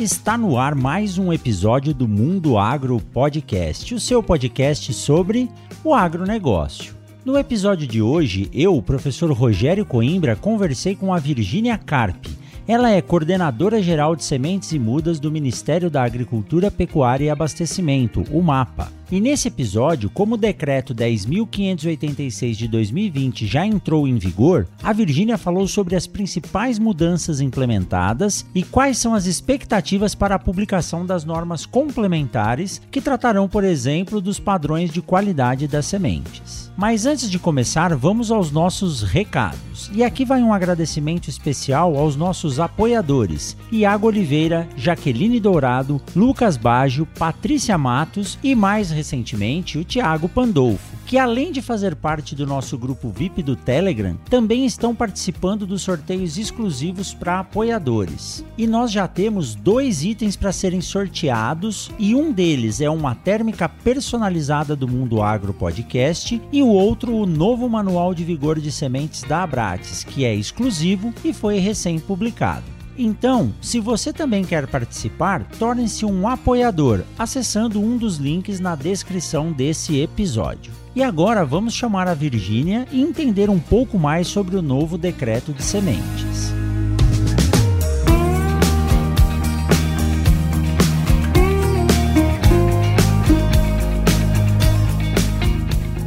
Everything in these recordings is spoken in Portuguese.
Está no ar mais um episódio do Mundo Agro Podcast, o seu podcast sobre o agronegócio. No episódio de hoje, eu, o professor Rogério Coimbra, conversei com a Virgínia Carpe. Ela é coordenadora geral de sementes e mudas do Ministério da Agricultura, Pecuária e Abastecimento, o MAPA. E nesse episódio, como o decreto 10.586 de 2020 já entrou em vigor, a Virgínia falou sobre as principais mudanças implementadas e quais são as expectativas para a publicação das normas complementares que tratarão, por exemplo, dos padrões de qualidade das sementes. Mas antes de começar, vamos aos nossos recados. E aqui vai um agradecimento especial aos nossos apoiadores: Iago Oliveira, Jaqueline Dourado, Lucas Baggio, Patrícia Matos e mais recentemente o Thiago Pandolfo, que além de fazer parte do nosso grupo VIP do Telegram, também estão participando dos sorteios exclusivos para apoiadores. E nós já temos dois itens para serem sorteados, e um deles é uma térmica personalizada do Mundo Agro Podcast, e o outro o novo manual de vigor de sementes da Abrates, que é exclusivo e foi recém-publicado. Então, se você também quer participar, torne-se um apoiador acessando um dos links na descrição desse episódio. E agora vamos chamar a Virgínia e entender um pouco mais sobre o novo decreto de sementes.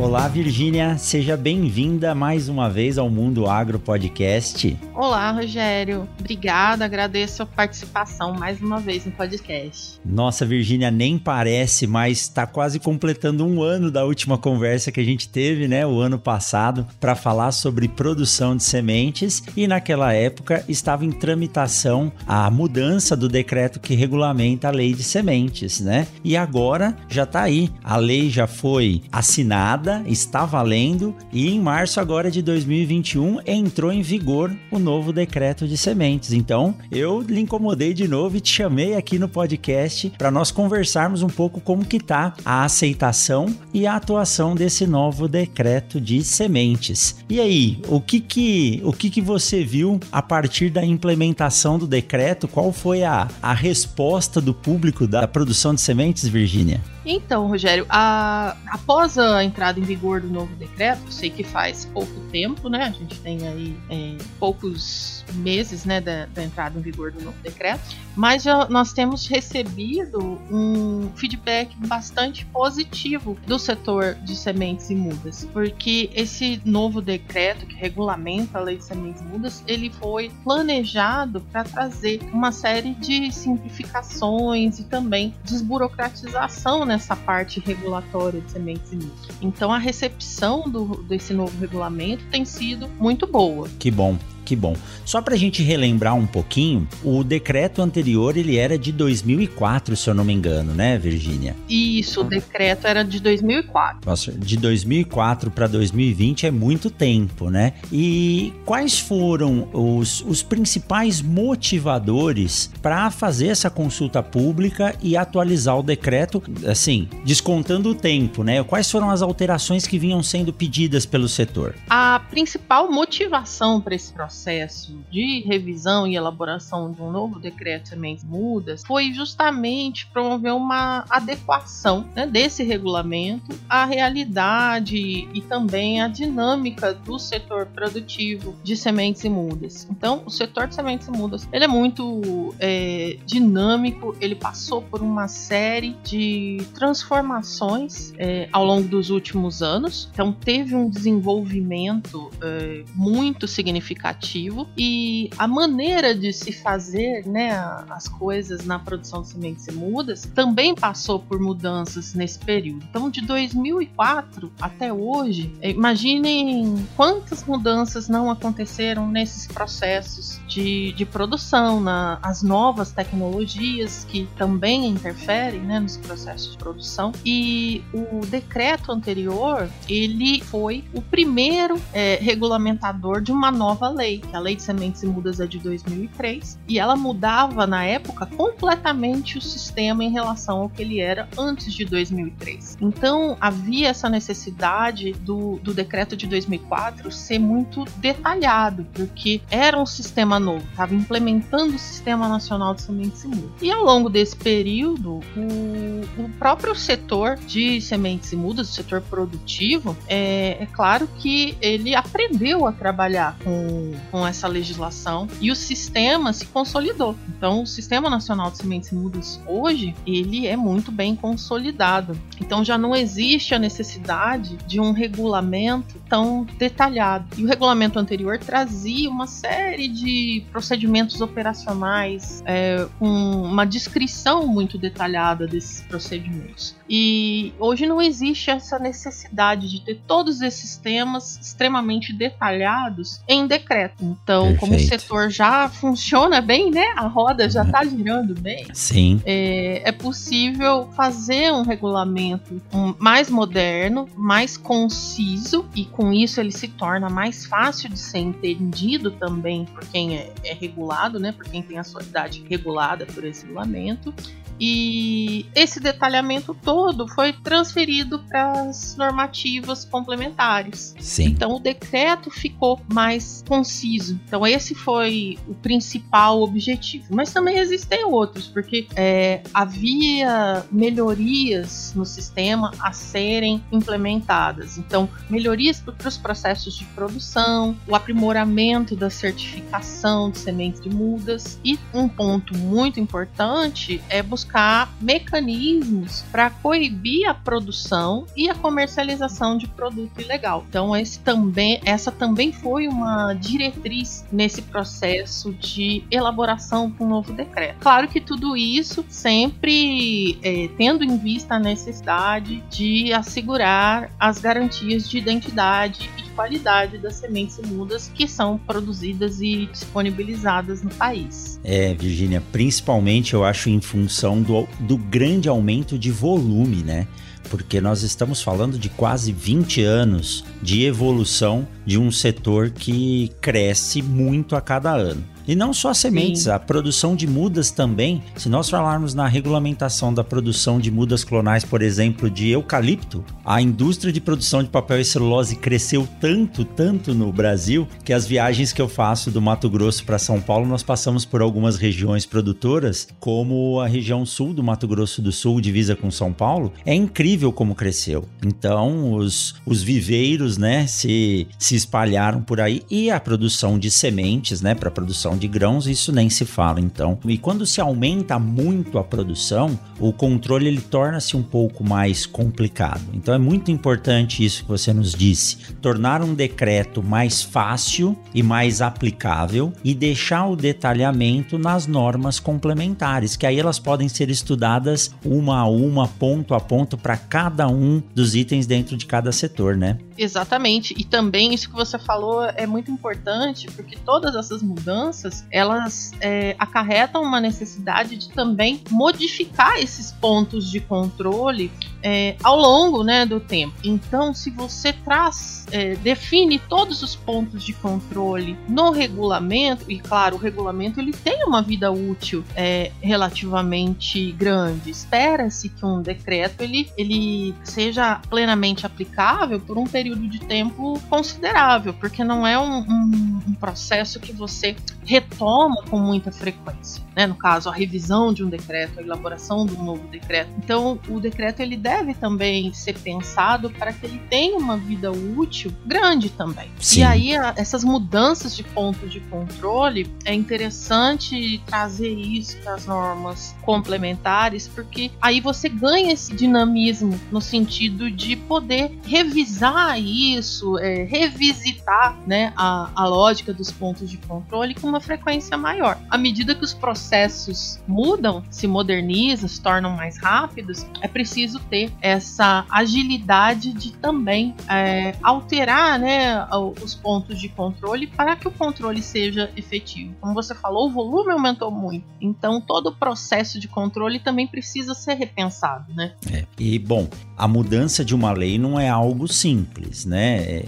Olá, Virgínia, seja bem-vinda mais uma vez ao Mundo Agro Podcast. Olá, Rogério. Obrigada, agradeço a participação mais uma vez no podcast. Nossa, Virgínia, nem parece, mas está quase completando um ano da última conversa que a gente teve, né, o ano passado, para falar sobre produção de sementes e naquela época estava em tramitação a mudança do decreto que regulamenta a lei de sementes, né? E agora já está aí, a lei já foi assinada está valendo e em março agora de 2021 entrou em vigor o novo decreto de sementes. Então, eu lhe incomodei de novo e te chamei aqui no podcast para nós conversarmos um pouco como que tá a aceitação e a atuação desse novo decreto de sementes. E aí, o que que o que que você viu a partir da implementação do decreto? Qual foi a, a resposta do público da produção de sementes, Virgínia? Então, Rogério, a, após a entrada em vigor do novo decreto, sei que faz pouco tempo, né? A gente tem aí é, poucos meses, né, da, da, entrada em vigor do novo decreto, mas já, nós temos recebido um feedback bastante positivo do setor de sementes e mudas, porque esse novo decreto que regulamenta a lei de sementes e mudas, ele foi planejado para trazer uma série de simplificações e também desburocratização, nessa parte regulatória de sementes e milho. Então a recepção do, desse novo regulamento tem sido muito boa. Que bom. Que bom. Só para a gente relembrar um pouquinho, o decreto anterior ele era de 2004, se eu não me engano, né, Virgínia? Isso, o decreto era de 2004. Nossa, de 2004 para 2020 é muito tempo, né? E quais foram os, os principais motivadores para fazer essa consulta pública e atualizar o decreto, assim, descontando o tempo, né? Quais foram as alterações que vinham sendo pedidas pelo setor? A principal motivação para esse processo processo de revisão e elaboração de um novo decreto de sementes mudas foi justamente promover uma adequação né, desse regulamento à realidade e também à dinâmica do setor produtivo de sementes e mudas. Então, o setor de sementes e mudas ele é muito é, dinâmico, ele passou por uma série de transformações é, ao longo dos últimos anos. Então, teve um desenvolvimento é, muito significativo e a maneira de se fazer né, as coisas na produção de sementes e mudas também passou por mudanças nesse período. Então, de 2004 até hoje, imaginem quantas mudanças não aconteceram nesses processos de, de produção, na, as novas tecnologias que também interferem né, nos processos de produção. E o decreto anterior, ele foi o primeiro é, regulamentador de uma nova lei, que a Lei de Sementes e Mudas é de 2003, e ela mudava na época completamente o sistema em relação ao que ele era antes de 2003. Então havia essa necessidade do, do decreto de 2004 ser muito detalhado, porque era um sistema novo, estava implementando o Sistema Nacional de Sementes e Mudas. E ao longo desse período, o, o próprio setor de sementes e mudas, o setor produtivo, é, é claro que ele aprendeu a trabalhar com, com essa legislação e o sistema se consolidou. Então, o Sistema Nacional de Sementes e Mudas hoje, ele é muito bem consolidado. Então, já não existe a necessidade de um regulamento tão detalhado. E o regulamento anterior trazia uma série de procedimentos operacionais é, com uma descrição muito detalhada desses procedimentos. E hoje não existe essa necessidade de ter todos esses temas extremamente detalhados em decreto. Então, Perfeito. como o setor já funciona bem, né? A roda já está girando bem. Sim. É, é possível fazer um regulamento mais moderno, mais conciso e com isso ele se torna mais fácil de ser entendido também por quem é, é regulado, né? Por quem tem a sua idade regulada por esse regulamento. E esse detalhamento todo foi transferido para as normativas complementares. Sim. Então o decreto ficou mais conciso. Então esse foi o principal objetivo. Mas também existem outros, porque é, havia melhorias no sistema a serem implementadas. Então melhorias para os processos de produção, o aprimoramento da certificação de sementes de mudas e um ponto muito importante é buscar buscar mecanismos para coibir a produção e a comercialização de produto ilegal. Então, esse também, essa também foi uma diretriz nesse processo de elaboração um novo decreto. Claro que tudo isso sempre é, tendo em vista a necessidade de assegurar as garantias de identidade e qualidade das sementes imundas que são produzidas e disponibilizadas no país. É, Virginia, principalmente eu acho em função do, do grande aumento de volume, né? Porque nós estamos falando de quase 20 anos de evolução de um setor que cresce muito a cada ano. E não só sementes, Sim. a produção de mudas também. Se nós falarmos na regulamentação da produção de mudas clonais, por exemplo, de eucalipto, a indústria de produção de papel e celulose cresceu tanto, tanto no Brasil, que as viagens que eu faço do Mato Grosso para São Paulo, nós passamos por algumas regiões produtoras, como a região sul do Mato Grosso do Sul, divisa com São Paulo. É incrível como cresceu. Então, os, os viveiros, né, se, se espalharam por aí e a produção de sementes, né, para produção produção de grãos, isso nem se fala então. E quando se aumenta muito a produção, o controle ele torna-se um pouco mais complicado. Então é muito importante isso que você nos disse, tornar um decreto mais fácil e mais aplicável e deixar o detalhamento nas normas complementares, que aí elas podem ser estudadas uma a uma, ponto a ponto para cada um dos itens dentro de cada setor, né? Exatamente. E também isso que você falou é muito importante, porque todas essas mudanças elas é, acarretam uma necessidade de também modificar esses pontos de controle é, ao longo né, do tempo. Então, se você traz, é, define todos os pontos de controle no regulamento, e claro, o regulamento ele tem uma vida útil é, relativamente grande. Espera-se que um decreto ele, ele seja plenamente aplicável por um período de tempo considerável, porque não é um, um, um processo que você retoma com muita frequência. Né? No caso, a revisão de um decreto, a elaboração de um novo decreto. Então, o decreto ele deve também ser pensado para que ele tenha uma vida útil grande também. Sim. E aí, a, essas mudanças de pontos de controle, é interessante trazer isso para as normas complementares, porque aí você ganha esse dinamismo no sentido de poder revisar isso, é, revisitar né, a, a lógica dos pontos de controle com uma frequência maior. À medida que os processos mudam, se modernizam, se tornam mais rápidos, é preciso ter essa agilidade de também é, alterar né, os pontos de controle para que o controle seja efetivo. Como você falou, o volume aumentou muito, então todo o processo de controle também precisa ser repensado, né? É. E bom, a mudança de uma lei não é algo simples, né? É,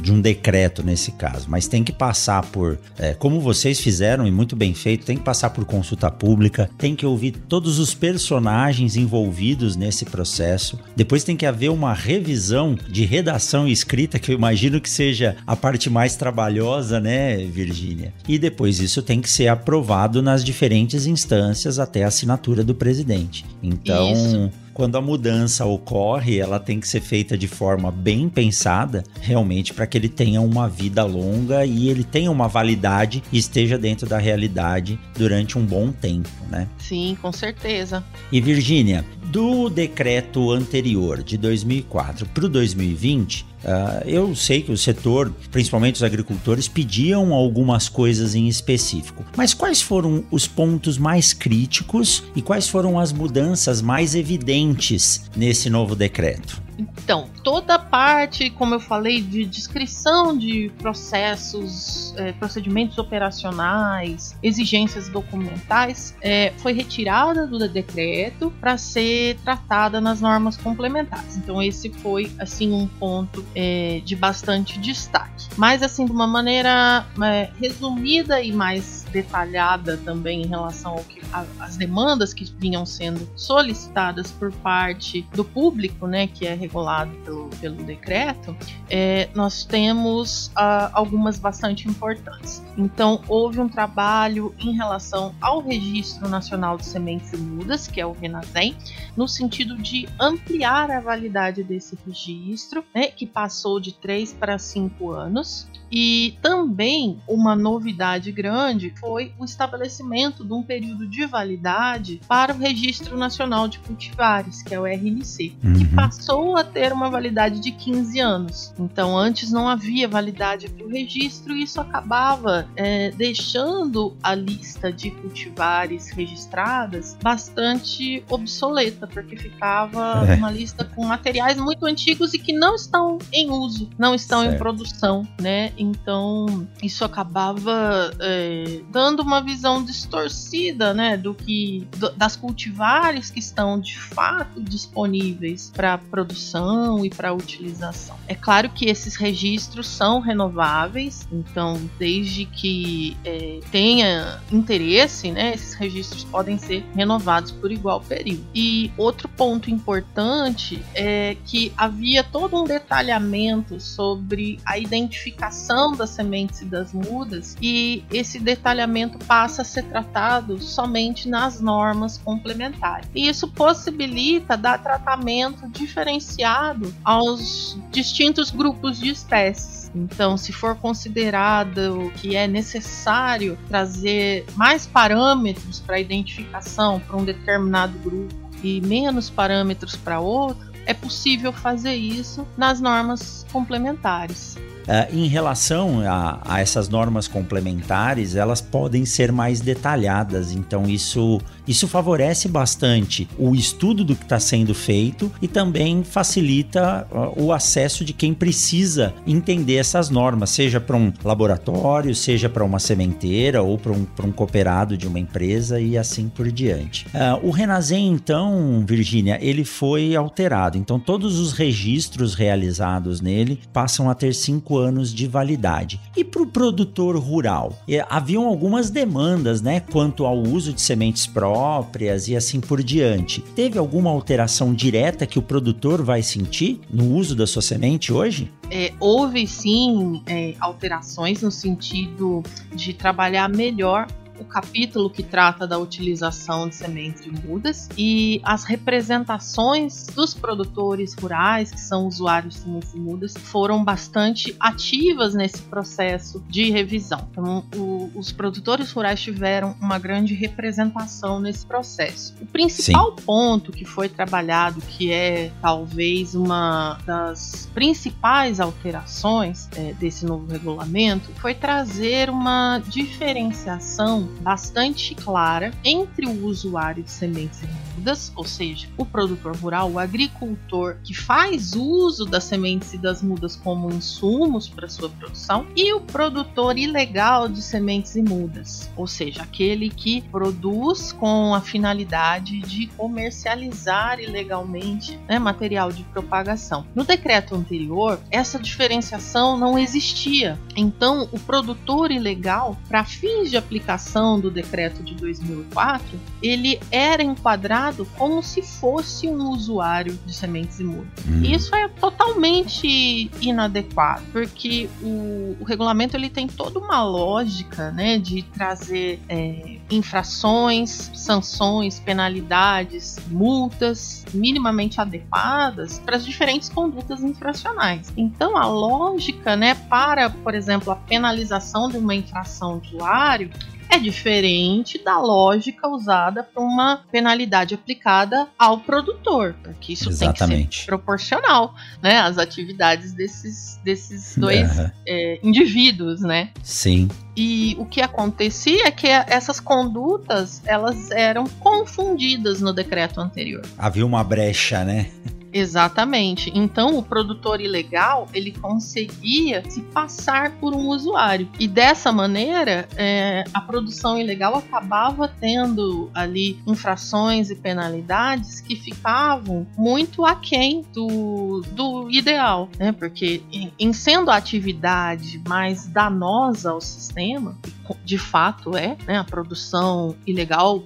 de um decreto nesse caso, mas tem que passar por, é, como vocês fizeram e muito bem feito, tem que passar por consulta pública, tem que ouvir todos os personagens envolvidos nesse processo. Depois tem que haver uma revisão de redação e escrita, que eu imagino que seja a parte mais trabalhosa, né, Virgínia? E depois isso tem que ser aprovado nas diferentes instâncias até a assinatura do presidente. Então, isso quando a mudança ocorre, ela tem que ser feita de forma bem pensada, realmente para que ele tenha uma vida longa e ele tenha uma validade e esteja dentro da realidade durante um bom tempo, né? Sim, com certeza. E Virgínia, do decreto anterior de 2004 para o 2020, Uh, eu sei que o setor, principalmente os agricultores, pediam algumas coisas em específico. Mas quais foram os pontos mais críticos e quais foram as mudanças mais evidentes nesse novo decreto? Então, toda a parte, como eu falei, de descrição de processos, é, procedimentos operacionais, exigências documentais, é, foi retirada do decreto para ser tratada nas normas complementares. Então, esse foi, assim, um ponto é, de bastante destaque. Mas, assim, de uma maneira é, resumida e mais detalhada também em relação ao que as demandas que vinham sendo solicitadas por parte do público, né, que é regulado pelo, pelo decreto, é, nós temos ah, algumas bastante importantes. Então, houve um trabalho em relação ao Registro Nacional de Sementes e Mudas, que é o RENASEM, no sentido de ampliar a validade desse registro, né, que passou de 3 para 5 anos. E também uma novidade grande foi o estabelecimento de um período de validade para o Registro Nacional de Cultivares, que é o RNC, uhum. que passou a ter uma validade de 15 anos. Então, antes não havia validade para o registro e isso acabava é, deixando a lista de cultivares registradas bastante obsoleta, porque ficava é. uma lista com materiais muito antigos e que não estão em uso, não estão certo. em produção, né? Então, isso acabava é, dando uma visão distorcida, né, do que do, das cultivares que estão de fato disponíveis para produção e para utilização. É claro que esses registros são renováveis, então desde que é, tenha interesse, né, esses registros podem ser renovados por igual período. E outro ponto importante é que havia todo um detalhamento sobre a identificação das sementes e das mudas, e esse detalhamento passa a ser tratado somente nas normas complementares. E isso possibilita dar tratamento diferenciado aos distintos grupos de espécies. Então, se for considerado que é necessário trazer mais parâmetros para identificação para um determinado grupo e menos parâmetros para outro, é possível fazer isso nas normas complementares. Uh, em relação a, a, essas normas complementares, elas podem ser mais detalhadas, então isso, isso favorece bastante o estudo do que está sendo feito e também facilita uh, o acesso de quem precisa entender essas normas, seja para um laboratório, seja para uma sementeira ou para um, um cooperado de uma empresa e assim por diante. Uh, o Renazem, então, Virgínia, ele foi alterado, então todos os registros realizados nele passam a ter cinco anos de validade. E para o produtor rural? Haviam algumas demandas né, quanto ao uso de sementes próprias e assim por diante. Teve alguma alteração direta que o produtor vai sentir no uso da sua semente hoje? É, houve sim é, alterações no sentido de trabalhar melhor o capítulo que trata da utilização de sementes de mudas e as representações dos produtores rurais, que são usuários de mudas, foram bastante ativas nesse processo de revisão. Então, o, os produtores rurais tiveram uma grande representação nesse processo. O principal Sim. ponto que foi trabalhado, que é talvez uma das principais alterações é, desse novo regulamento, foi trazer uma diferenciação bastante clara entre o usuário de sementes ou seja, o produtor rural, o agricultor que faz uso das sementes e das mudas como insumos para sua produção, e o produtor ilegal de sementes e mudas, ou seja, aquele que produz com a finalidade de comercializar ilegalmente né, material de propagação. No decreto anterior, essa diferenciação não existia. Então, o produtor ilegal, para fins de aplicação do decreto de 2004, ele era enquadrado como se fosse um usuário de sementes imunes. Hum. Isso é totalmente inadequado, porque o, o, regulamento ele tem toda uma lógica né, de trazer é, infrações, sanções, penalidades, multas minimamente adequadas para as diferentes condutas infracionais. Então, a lógica né, para, por exemplo, a penalização de uma infração usuário é diferente da lógica usada para uma penalidade aplicada ao produtor, porque isso Exatamente. tem que ser proporcional, né, às atividades desses, desses dois uhum. é, indivíduos, né? Sim. E o que acontecia é que essas condutas elas eram confundidas no decreto anterior. Havia uma brecha, né? Exatamente. Então o produtor ilegal ele conseguia se passar por um usuário e dessa maneira é, a produção ilegal acabava tendo ali infrações e penalidades que ficavam muito aquém do, do ideal, né? Porque em, em sendo a atividade mais danosa ao sistema, de fato é, né? A produção ilegal,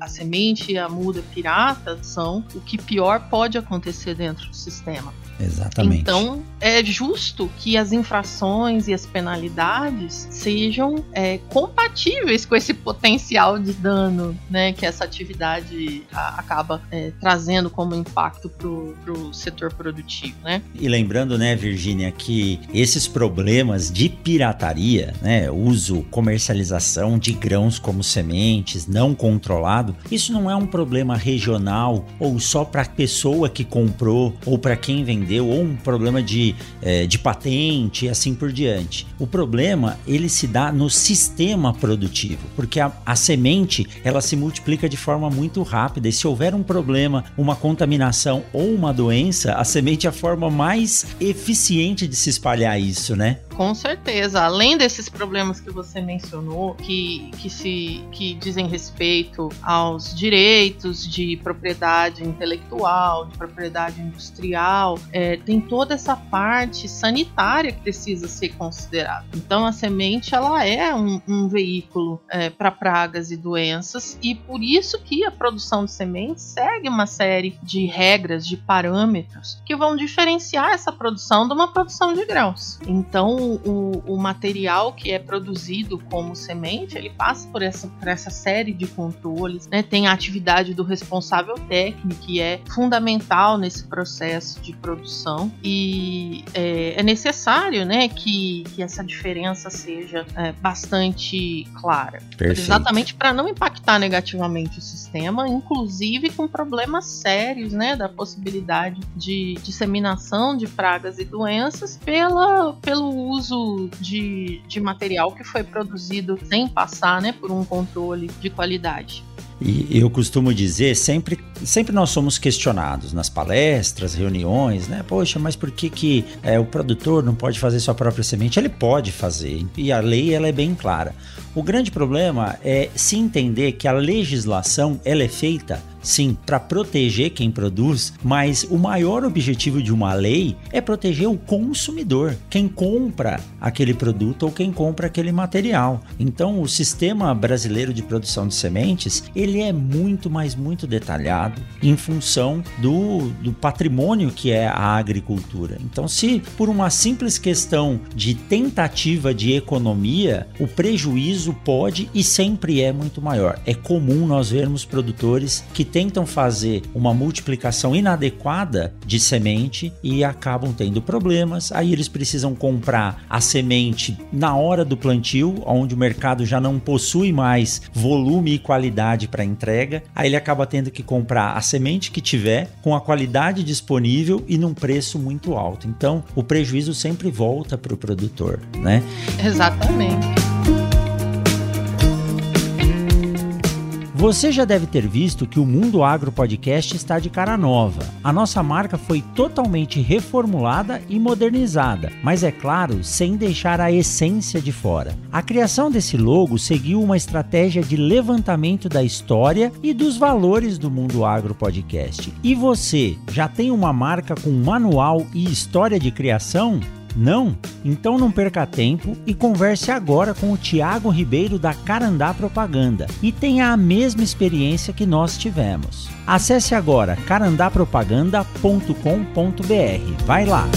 a semente e a muda pirata são o que pior pode acontecer dentro do sistema. Exatamente. Então, é justo que as infrações e as penalidades sejam é, compatíveis com esse potencial de dano né, que essa atividade a, acaba é, trazendo como impacto para o setor produtivo. Né? E lembrando, né, Virgínia, que esses problemas de pirataria, né, uso, comercialização de grãos como sementes não controlado, isso não é um problema regional ou só para a pessoa que comprou ou para quem vendeu vendeu ou um problema de, é, de patente e assim por diante. O problema ele se dá no sistema produtivo, porque a, a semente ela se multiplica de forma muito rápida e se houver um problema, uma contaminação ou uma doença, a semente é a forma mais eficiente de se espalhar isso, né? Com certeza. Além desses problemas que você mencionou, que, que, se, que dizem respeito aos direitos de propriedade intelectual, de propriedade industrial, é, tem toda essa parte sanitária que precisa ser considerada. Então, a semente ela é um, um veículo é, para pragas e doenças, e por isso que a produção de sementes segue uma série de regras, de parâmetros que vão diferenciar essa produção de uma produção de grãos. Então, o, o material que é produzido como semente, ele passa por essa, por essa série de controles, né? Tem a atividade do responsável técnico, que é fundamental nesse processo de produção e é, é necessário, né, que, que essa diferença seja é, bastante clara. Perfeito. Exatamente para não impactar negativamente o sistema, inclusive com problemas sérios, né, da possibilidade de disseminação de pragas e doenças pela, pelo uso de, de material que foi produzido sem passar né, por um controle de qualidade. E eu costumo dizer, sempre sempre nós somos questionados nas palestras, reuniões, né? Poxa, mas por que, que é, o produtor não pode fazer sua própria semente? Ele pode fazer, e a lei ela é bem clara. O grande problema é se entender que a legislação ela é feita sim, para proteger quem produz, mas o maior objetivo de uma lei é proteger o consumidor, quem compra aquele produto ou quem compra aquele material. Então, o sistema brasileiro de produção de sementes, ele é muito, mais muito detalhado em função do, do patrimônio que é a agricultura. Então, se por uma simples questão de tentativa de economia, o prejuízo pode e sempre é muito maior. É comum nós vermos produtores que tentam fazer uma multiplicação inadequada de semente e acabam tendo problemas. Aí eles precisam comprar a semente na hora do plantio, onde o mercado já não possui mais volume e qualidade para entrega. Aí ele acaba tendo que comprar a semente que tiver com a qualidade disponível e num preço muito alto. Então, o prejuízo sempre volta para o produtor, né? Exatamente. Você já deve ter visto que o Mundo Agro Podcast está de cara nova. A nossa marca foi totalmente reformulada e modernizada, mas é claro, sem deixar a essência de fora. A criação desse logo seguiu uma estratégia de levantamento da história e dos valores do Mundo Agro Podcast. E você, já tem uma marca com manual e história de criação? Não? Então não perca tempo e converse agora com o Tiago Ribeiro da Carandá Propaganda e tenha a mesma experiência que nós tivemos. Acesse agora carandapropaganda.com.br. Vai lá!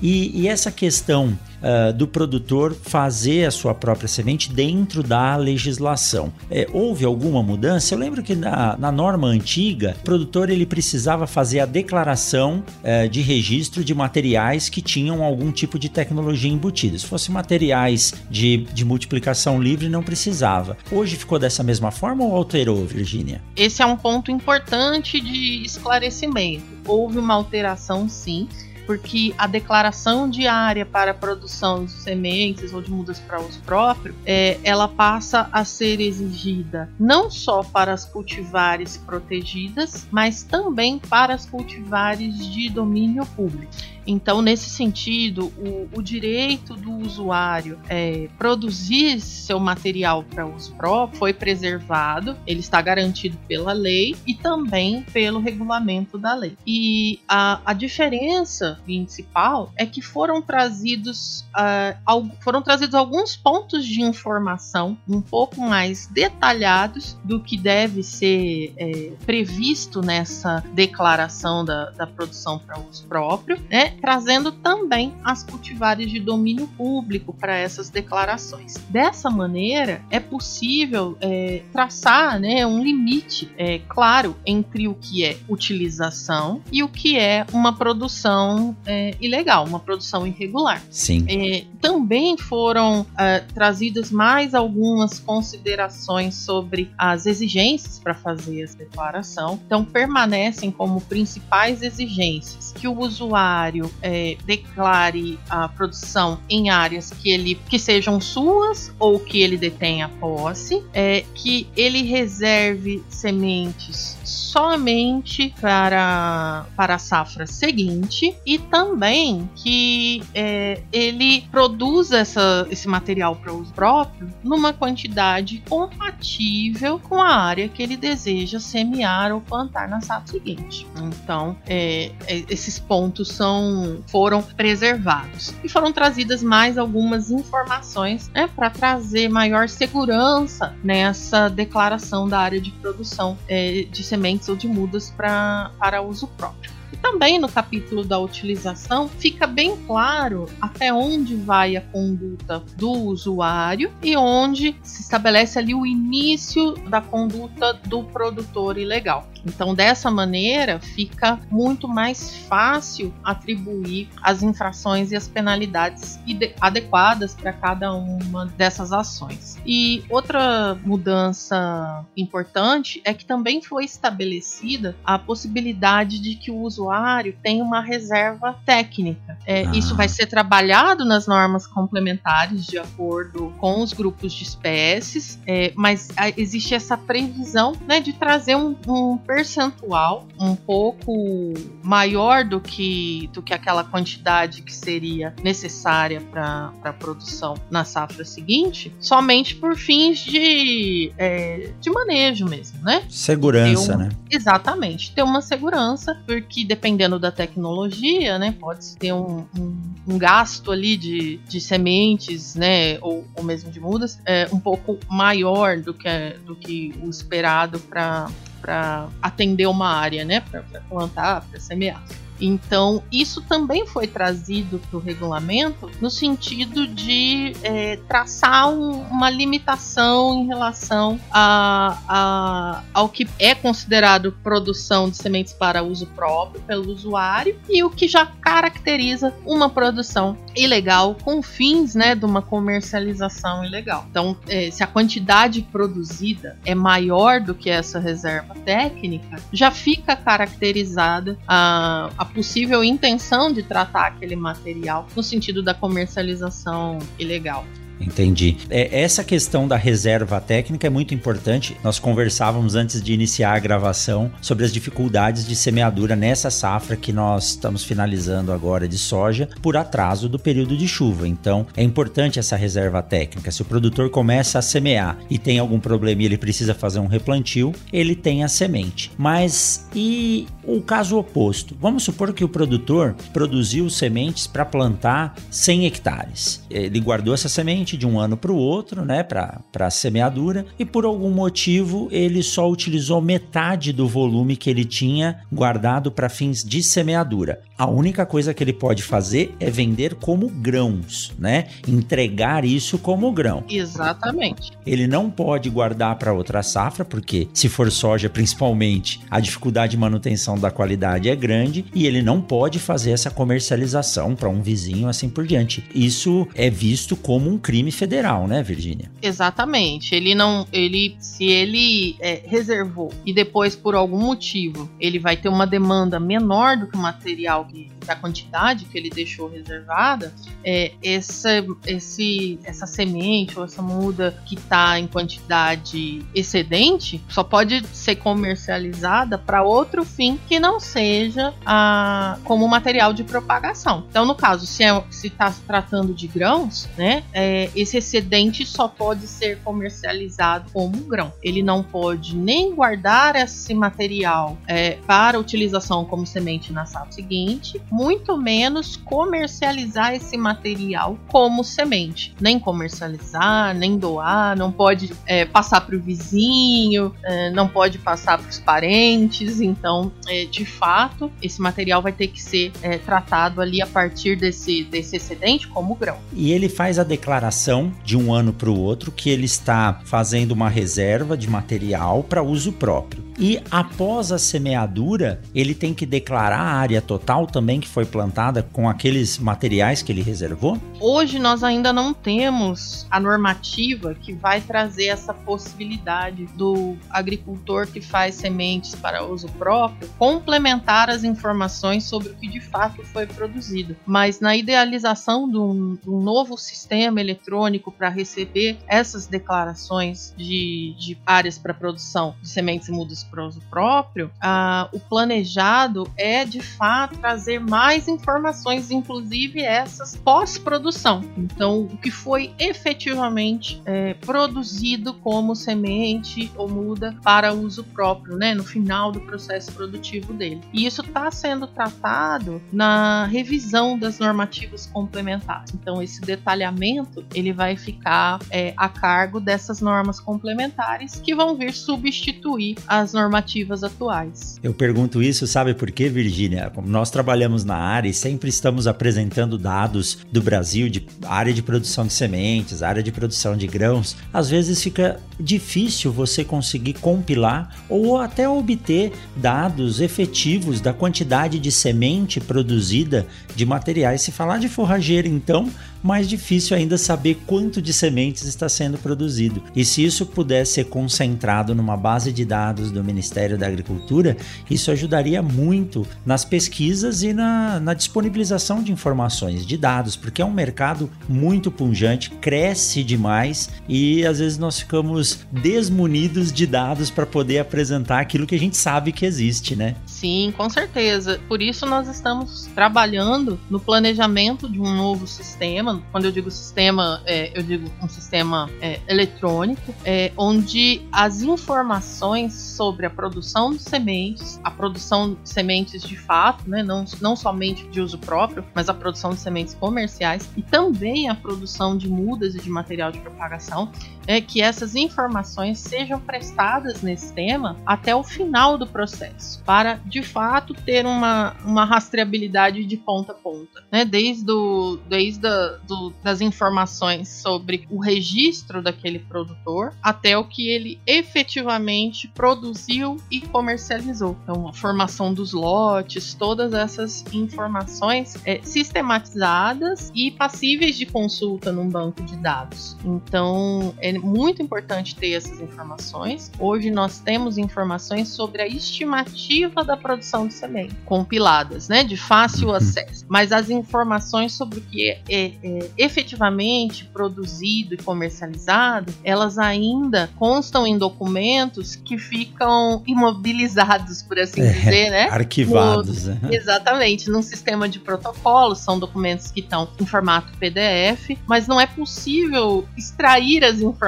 E, e, essa questão uh, do produtor fazer a sua própria semente dentro da legislação. É, houve alguma mudança? Eu lembro que na, na, norma antiga, o produtor ele precisava fazer a declaração uh, de registro de materiais que tinham algum tipo de tecnologia embutida. Se fosse materiais de, de multiplicação livre, não precisava. Hoje ficou dessa mesma forma ou alterou, Virgínia? Esse é um ponto importante de esclarecimento. Houve uma alteração, sim porque a declaração diária para a produção de sementes ou de mudas para uso próprio, é, ela passa a ser exigida não só para as cultivares protegidas, mas também para as cultivares de domínio público. Então, nesse sentido, o, o direito do usuário é, produzir seu material para uso próprio foi preservado, ele está garantido pela lei e também pelo regulamento da lei. E a, a diferença principal é que foram trazidos, uh, foram trazidos alguns pontos de informação um pouco mais detalhados do que deve ser é, previsto nessa declaração da, da produção para uso próprio, né? Trazendo também as cultivares de domínio público para essas declarações. Dessa maneira, é possível é, traçar né, um limite é, claro entre o que é utilização e o que é uma produção é, ilegal, uma produção irregular. Sim. É, também foram é, trazidas mais algumas considerações sobre as exigências para fazer essa declaração. Então, permanecem como principais exigências que o usuário é, declare a produção em áreas que ele que sejam suas ou que ele detenha posse, é, que ele reserve sementes somente para, para a safra seguinte e também que é, ele produza essa, esse material para uso próprio numa quantidade compatível com a área que ele deseja semear ou plantar na safra seguinte. Então, é, é, esses pontos são foram preservados e foram trazidas mais algumas informações né, para trazer maior segurança nessa declaração da área de produção é, de sementes ou de mudas pra, para uso próprio. E também no capítulo da utilização fica bem claro até onde vai a conduta do usuário e onde se estabelece ali o início da conduta do produtor ilegal. Então, dessa maneira, fica muito mais fácil atribuir as infrações e as penalidades adequadas para cada uma dessas ações. E outra mudança importante é que também foi estabelecida a possibilidade de que o usuário tenha uma reserva técnica. É, ah. Isso vai ser trabalhado nas normas complementares de acordo com os grupos de espécies, é, mas existe essa previsão né, de trazer um, um percentual um pouco maior do que, do que aquela quantidade que seria necessária para a produção na safra seguinte, somente por fins de, é, de manejo mesmo, né? Segurança, uma, né? Exatamente, ter uma segurança, porque dependendo da tecnologia, né, pode ter um, um, um gasto ali de, de sementes, né, ou, ou mesmo de mudas, é, um pouco maior do que, do que o esperado para para atender uma área, né, para plantar, para semear. Então, isso também foi trazido para o regulamento no sentido de é, traçar um, uma limitação em relação a, a, ao que é considerado produção de sementes para uso próprio pelo usuário e o que já caracteriza uma produção ilegal com fins né, de uma comercialização ilegal. Então, é, se a quantidade produzida é maior do que essa reserva técnica, já fica caracterizada a, a possível intenção de tratar aquele material no sentido da comercialização ilegal. Entendi. É, essa questão da reserva técnica é muito importante. Nós conversávamos antes de iniciar a gravação sobre as dificuldades de semeadura nessa safra que nós estamos finalizando agora de soja por atraso do período de chuva. Então, é importante essa reserva técnica. Se o produtor começa a semear e tem algum problema e ele precisa fazer um replantio, ele tem a semente. Mas e o caso oposto? Vamos supor que o produtor produziu sementes para plantar 100 hectares. Ele guardou essa semente de um ano para o outro, né, para a semeadura, e por algum motivo ele só utilizou metade do volume que ele tinha guardado para fins de semeadura. A única coisa que ele pode fazer é vender como grãos, né? Entregar isso como grão. Exatamente. Ele não pode guardar para outra safra, porque se for soja, principalmente, a dificuldade de manutenção da qualidade é grande e ele não pode fazer essa comercialização para um vizinho assim por diante. Isso é visto como um crime crime federal, né, Virgínia? Exatamente. Ele não, ele, se ele é, reservou e depois por algum motivo ele vai ter uma demanda menor do que o material que da quantidade que ele deixou reservada, é, essa, esse, essa semente ou essa muda que está em quantidade excedente só pode ser comercializada para outro fim que não seja a, como material de propagação. Então, no caso, se é, está se tratando de grãos, né, é, esse excedente só pode ser comercializado como um grão. Ele não pode nem guardar esse material é, para utilização como semente na safra seguinte, muito menos comercializar esse material como semente. Nem comercializar, nem doar, não pode é, passar para o vizinho, é, não pode passar para os parentes. Então, é, de fato, esse material vai ter que ser é, tratado ali a partir desse, desse excedente como grão. E ele faz a declaração de um ano para o outro que ele está fazendo uma reserva de material para uso próprio. E após a semeadura, ele tem que declarar a área total também que foi plantada com aqueles materiais que ele reservou? Hoje nós ainda não temos a normativa que vai trazer essa possibilidade do agricultor que faz sementes para uso próprio complementar as informações sobre o que de fato foi produzido. Mas na idealização de um, de um novo sistema eletrônico para receber essas declarações de, de áreas para produção de sementes e mudas para uso próprio, ah, o planejado é de fato trazer mais informações, inclusive essas pós-produção. Então, o que foi efetivamente é, produzido como semente ou muda para uso próprio, né, no final do processo produtivo dele. E isso está sendo tratado na revisão das normativas complementares. Então, esse detalhamento ele vai ficar é, a cargo dessas normas complementares que vão vir substituir as normativas atuais. Eu pergunto isso, sabe por quê, Virgínia? Nós trabalhamos na área e sempre estamos apresentando dados do Brasil de área de produção de sementes, área de produção de grãos. Às vezes fica difícil você conseguir compilar ou até obter dados efetivos da quantidade de semente produzida de materiais. Se falar de forrageira, então, mais difícil ainda saber quanto de sementes está sendo produzido. E se isso puder ser concentrado numa base de dados do Ministério da Agricultura, isso ajudaria muito nas pesquisas e na, na disponibilização de informações, de dados, porque é um mercado muito punjante, cresce demais e às vezes nós ficamos desmunidos de dados para poder apresentar aquilo que a gente sabe que existe, né? Sim, com certeza. Por isso nós estamos trabalhando no planejamento de um novo sistema sistema, quando eu digo sistema, é, eu digo um sistema é, eletrônico, é, onde as informações sobre a produção de sementes, a produção de sementes de fato, né, não, não somente de uso próprio, mas a produção de sementes comerciais e também a produção de mudas e de material de propagação, é que essas informações sejam prestadas nesse tema até o final do processo, para de fato ter uma, uma rastreabilidade de ponta a ponta, né? desde, o, desde a, do, das informações sobre o registro daquele produtor até o que ele efetivamente produziu e comercializou. Então, a formação dos lotes, todas essas informações é, sistematizadas e passíveis de consulta num banco de dados. Então, é muito importante ter essas informações. Hoje nós temos informações sobre a estimativa da produção de semente, compiladas, né, de fácil uhum. acesso. Mas as informações sobre o que é, é, é efetivamente produzido e comercializado, elas ainda constam em documentos que ficam imobilizados, por assim é, dizer, né? Arquivados. No, né? Exatamente, num sistema de protocolo, são documentos que estão em formato PDF, mas não é possível extrair as informações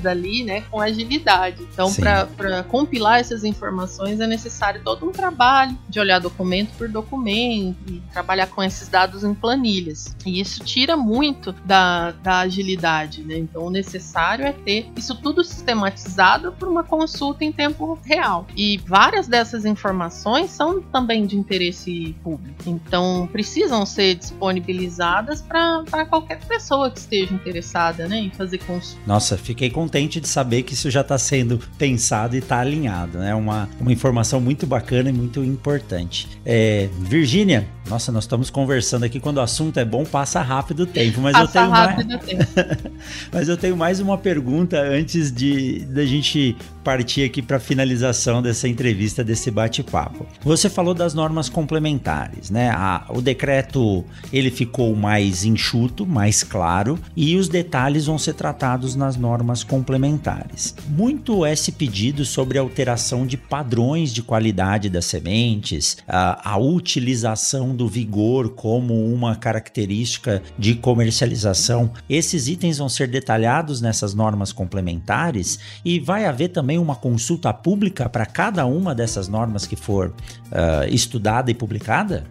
dali, né, com agilidade. Então, para compilar essas informações é necessário todo um trabalho de olhar documento por documento e trabalhar com esses dados em planilhas. E isso tira muito da, da agilidade, né? Então o necessário é ter isso tudo sistematizado por uma consulta em tempo real. E várias dessas informações são também de interesse público. Então precisam ser disponibilizadas para qualquer pessoa que esteja interessada né, em fazer consulta. Nossa, fiquei contente de saber que isso já está sendo pensado e está alinhado. É né? uma, uma informação muito bacana e muito importante. É, Virgínia, nossa, nós estamos conversando aqui quando o assunto é bom, passa rápido o tempo. Mas passa eu tenho rápido mais... o tempo. mas eu tenho mais uma pergunta antes de da gente partir aqui para a finalização dessa entrevista, desse bate-papo. Você falou das normas complementares, né? A, o decreto ele ficou mais enxuto, mais claro, e os detalhes vão ser tratados nas normas complementares. Muito é se pedido sobre a alteração de padrões de qualidade das sementes, a, a utilização do vigor como uma característica de comercialização. Esses itens vão ser detalhados nessas normas complementares e vai haver também uma consulta pública para cada uma dessas normas que for uh, estudada e publicada?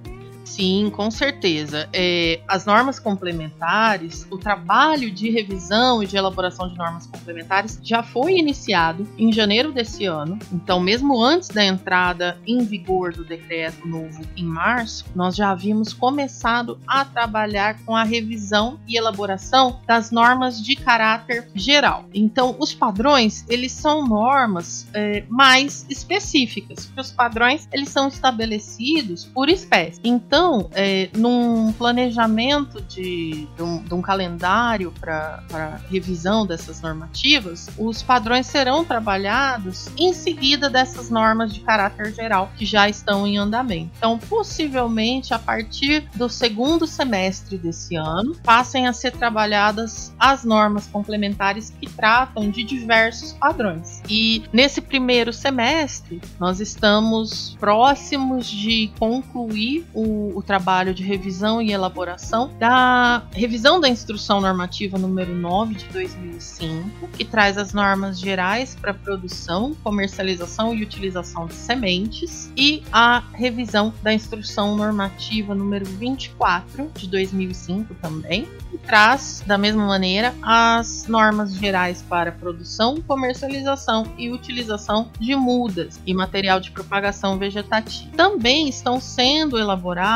Sim, com certeza. É, as normas complementares, o trabalho de revisão e de elaboração de normas complementares já foi iniciado em janeiro desse ano. Então, mesmo antes da entrada em vigor do decreto novo em março, nós já havíamos começado a trabalhar com a revisão e elaboração das normas de caráter geral. Então, os padrões eles são normas é, mais específicas, porque os padrões eles são estabelecidos por espécie. Então então, é, num planejamento de, de, um, de um calendário para revisão dessas normativas, os padrões serão trabalhados em seguida dessas normas de caráter geral que já estão em andamento. Então, possivelmente, a partir do segundo semestre desse ano, passem a ser trabalhadas as normas complementares que tratam de diversos padrões. E nesse primeiro semestre, nós estamos próximos de concluir o o, trabalho de revisão e elaboração da revisão da instrução normativa número 9 de 2005, que traz as normas gerais para produção, comercialização e utilização de sementes, e a revisão da instrução normativa número 24 de 2005 também, que traz da mesma maneira as normas gerais para produção, comercialização e utilização de mudas e material de propagação vegetativa. Também estão sendo elaboradas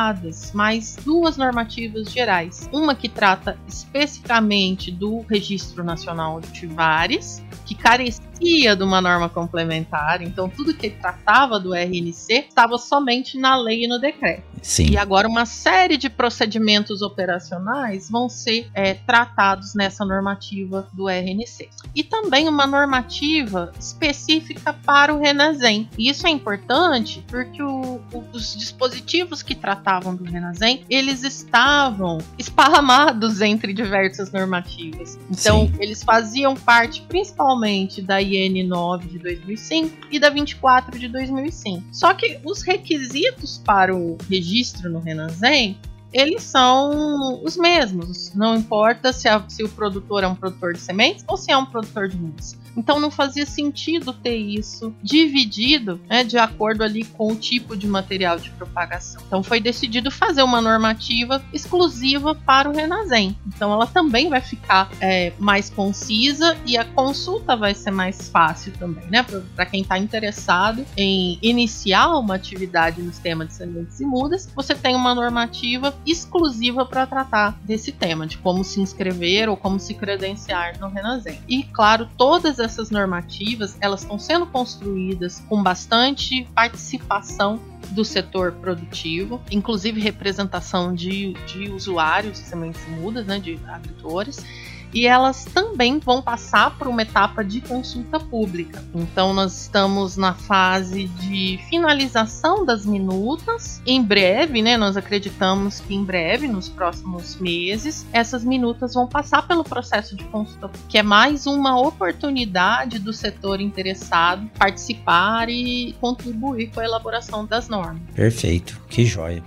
mais duas normativas gerais. Uma que trata especificamente do Registro Nacional de Tivares, que carecia de uma norma complementar, então tudo que tratava do RNC estava somente na lei e no decreto. Sim. E agora uma série de procedimentos operacionais vão ser é, tratados nessa normativa do RNC. E também uma normativa específica para o Renazem. E isso é importante porque o, o, os dispositivos que tratavam do Renazem, eles estavam esparramados entre diversas normativas. Então, Sim. eles faziam parte principalmente da IN 9 de 2005 e da 24 de 2005. Só que os requisitos para o registro no Renazem eles são os mesmos. Não importa se, a, se, o produtor é um produtor de sementes ou se é um produtor de mudas. Então não fazia sentido ter isso dividido né, de acordo ali com o tipo de material de propagação. Então foi decidido fazer uma normativa exclusiva para o Renazem. Então ela também vai ficar é, mais concisa e a consulta vai ser mais fácil também, né? Para quem está interessado em iniciar uma atividade no sistema de sementes e mudas, você tem uma normativa exclusiva para tratar desse tema, de como se inscrever ou como se credenciar no Renazem. E claro, todas essas normativas elas estão sendo construídas com bastante participação do setor produtivo, inclusive representação de, de usuários de sementes mudas, né, de agricultores e elas também vão passar por uma etapa de consulta pública. Então, nós estamos na fase de finalização das minutas. Em breve, né, nós acreditamos que em breve, nos próximos meses, essas minutas vão passar pelo processo de consulta, que é mais uma oportunidade do setor interessado participar e contribuir com a elaboração das normas. Perfeito, que joia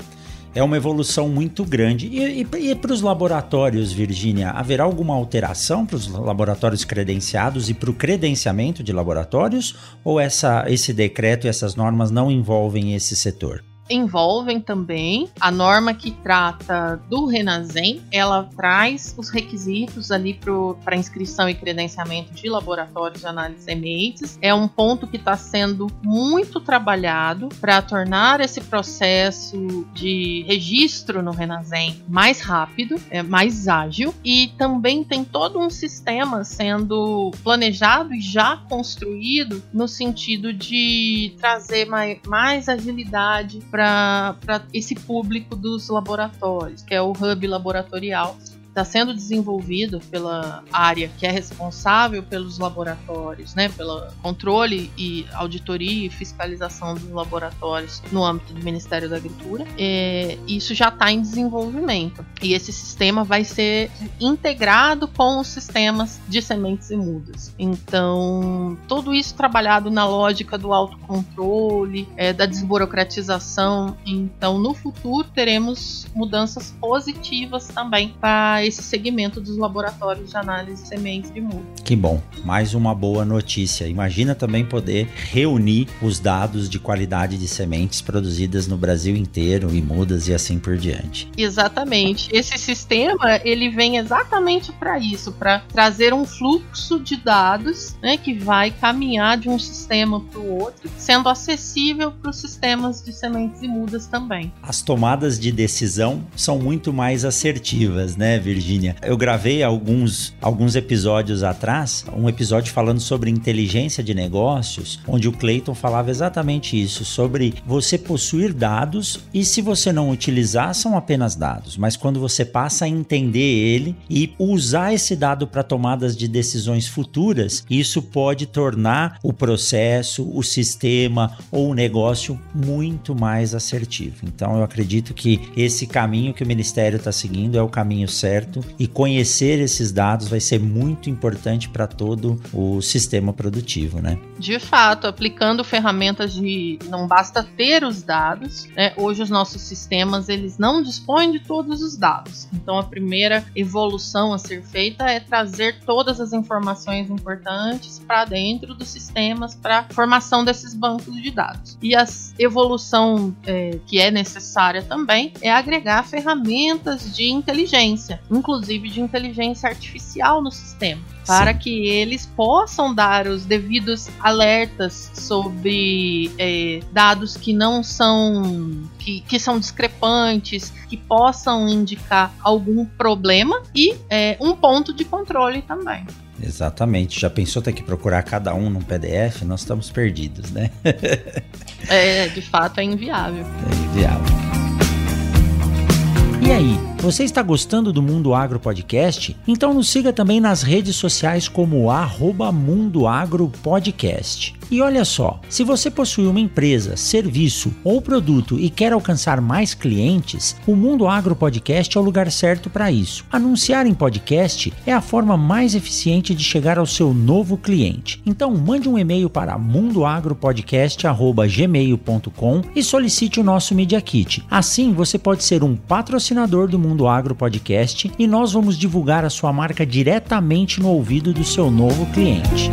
é uma evolução muito grande. E, e, e para os laboratórios, Virgínia, haverá alguma alteração para os laboratórios credenciados e para o credenciamento de laboratórios? Ou essa, esse decreto e essas normas não envolvem esse setor? Envolvem também a norma que trata do Renazem, ela traz os requisitos ali para inscrição e credenciamento de laboratórios de análise sementes. É um ponto que está sendo muito trabalhado para tornar esse processo de registro no Renazem mais rápido, é, mais ágil e também tem todo um sistema sendo planejado e já construído no sentido de trazer mais, mais agilidade para esse público dos laboratórios, que é o hub laboratorial está sendo desenvolvido pela área que é responsável pelos laboratórios, né, pelo controle e auditoria e fiscalização dos laboratórios no âmbito do Ministério da Agricultura. É, isso já está em desenvolvimento e esse sistema vai ser integrado com os sistemas de sementes e mudas. Então, tudo isso trabalhado na lógica do autocontrole, é, da desburocratização. Então, no futuro teremos mudanças positivas também para esse segmento dos laboratórios de análise de sementes de muda. Que bom, mais uma boa notícia. Imagina também poder reunir os dados de qualidade de sementes produzidas no Brasil inteiro e mudas e assim por diante. Exatamente. Esse sistema ele vem exatamente para isso, para trazer um fluxo de dados, né, que vai caminhar de um sistema para o outro, sendo acessível para os sistemas de sementes e mudas também. As tomadas de decisão são muito mais assertivas, né, Virgínia? Eu gravei alguns, alguns episódios atrás, um episódio falando sobre inteligência de negócios, onde o Clayton falava exatamente isso, sobre você possuir dados e se você não utilizar, são apenas dados, mas quando você passa a entender ele e usar esse dado para tomadas de decisões futuras, isso pode tornar o processo, o sistema ou o negócio muito mais assertivo. Então eu acredito que esse caminho que o Ministério está seguindo é o caminho certo e conhecer esses dados vai ser muito importante para todo o sistema produtivo, né? De fato, aplicando ferramentas de não basta ter os dados, né? Hoje os nossos sistemas eles não dispõem de todos os dados. Então a primeira evolução a ser feita é trazer todas as informações importantes para dentro dos sistemas para formação desses bancos de dados. E a evolução é, que é necessária também é agregar ferramentas de inteligência, inclusive de inteligência artificial no sistema para Sim. que eles possam dar os devidos alertas sobre é, dados que não são que, que, são discrepantes, que possam indicar algum problema e é, um ponto de controle também. Exatamente. Já pensou ter que procurar cada um num PDF? Nós estamos perdidos, né? é, de fato é inviável. É inviável. E aí, você está gostando do Mundo Agro Podcast? Então nos siga também nas redes sociais como arroba Mundo Agro Podcast. E olha só, se você possui uma empresa, serviço ou produto e quer alcançar mais clientes, o Mundo Agro Podcast é o lugar certo para isso. Anunciar em podcast é a forma mais eficiente de chegar ao seu novo cliente. Então mande um e-mail para mundoagropodcast@gmail.com e solicite o nosso Media Kit. Assim você pode ser um patrocinador do Mundo Agro Podcast e nós vamos divulgar a sua marca diretamente no ouvido do seu novo cliente.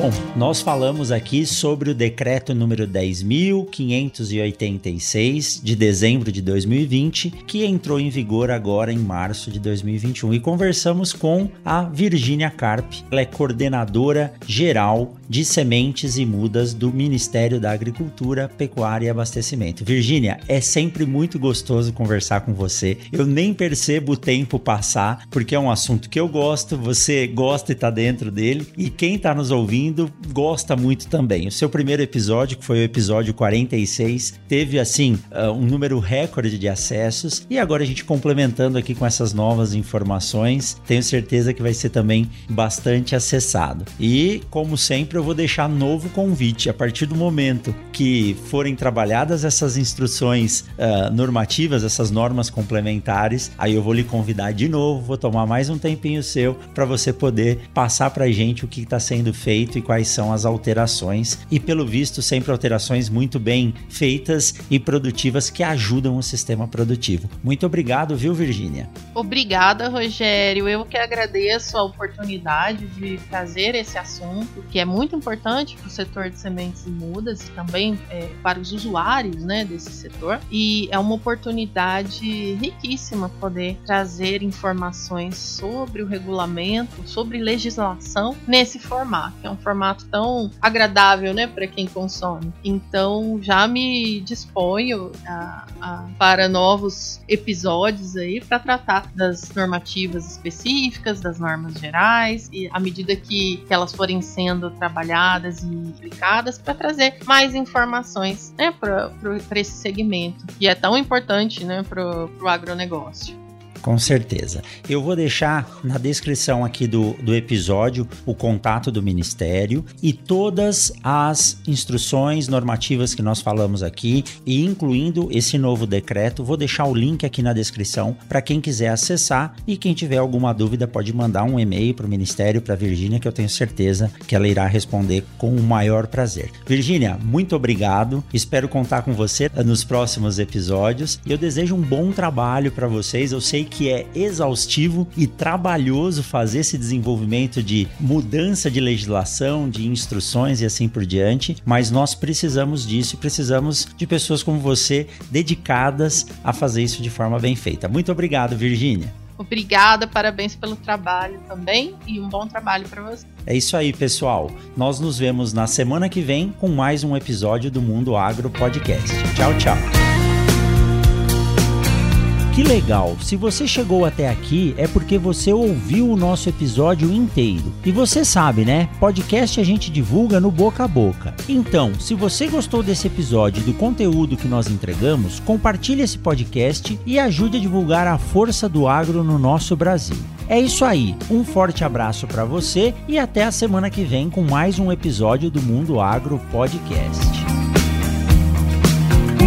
Bom, nós falamos aqui sobre o decreto número 10.586 de dezembro de 2020, que entrou em vigor agora em março de 2021 e conversamos com a Virgínia Carp, ela é coordenadora geral de sementes e mudas do Ministério da Agricultura, Pecuária e Abastecimento. Virgínia, é sempre muito gostoso conversar com você. Eu nem percebo o tempo passar, porque é um assunto que eu gosto, você gosta e está dentro dele, e quem está nos ouvindo ouvindo gosta muito também. O seu primeiro episódio, que foi o episódio 46, teve assim uh, um número recorde de acessos e agora a gente complementando aqui com essas novas informações, tenho certeza que vai ser também bastante acessado. E como sempre, eu vou deixar novo convite a partir do momento que forem trabalhadas essas instruções uh, normativas, essas normas complementares, aí eu vou lhe convidar de novo, vou tomar mais um tempinho seu para você poder passar para gente o que está sendo feito e quais são as alterações, e pelo visto, sempre alterações muito bem feitas e produtivas que ajudam o sistema produtivo. Muito obrigado, viu, Virgínia? Obrigada, Rogério. Eu que agradeço a oportunidade de trazer esse assunto, que é muito importante para o setor de sementes e mudas e também é, para os usuários né, desse setor. E é uma oportunidade riquíssima poder trazer informações sobre o regulamento, sobre legislação nesse formato, é um formato tão agradável, né, para quem consome. Então já me disponho a, a, para novos episódios aí para tratar das normativas específicas, das normas gerais e à medida que, que elas forem sendo trabalhadas e aplicadas para trazer mais informações, né, para esse segmento que é tão importante, né, para o agronegócio. Com certeza. Eu vou deixar na descrição aqui do, do episódio o contato do Ministério e todas as instruções normativas que nós falamos aqui, e incluindo esse novo decreto. Vou deixar o link aqui na descrição para quem quiser acessar e quem tiver alguma dúvida pode mandar um e-mail para o Ministério, para a Virgínia, que eu tenho certeza que ela irá responder com o maior prazer. Virgínia, muito obrigado. Espero contar com você nos próximos episódios eu desejo um bom trabalho para vocês. Eu sei que é exaustivo e trabalhoso fazer esse desenvolvimento de mudança de legislação, de instruções e assim por diante, mas nós precisamos disso e precisamos de pessoas como você dedicadas a fazer isso de forma bem feita. Muito obrigado, Virgínia. Obrigada, parabéns pelo trabalho também e um bom trabalho para você. É isso aí, pessoal. Nós nos vemos na semana que vem com mais um episódio do Mundo Agro Podcast. Tchau, tchau. Que legal! Se você chegou até aqui é porque você ouviu o nosso episódio inteiro. E você sabe, né? Podcast a gente divulga no boca a boca. Então, se você gostou desse episódio e do conteúdo que nós entregamos, compartilhe esse podcast e ajude a divulgar a força do agro no nosso Brasil. É isso aí. Um forte abraço para você e até a semana que vem com mais um episódio do Mundo Agro Podcast.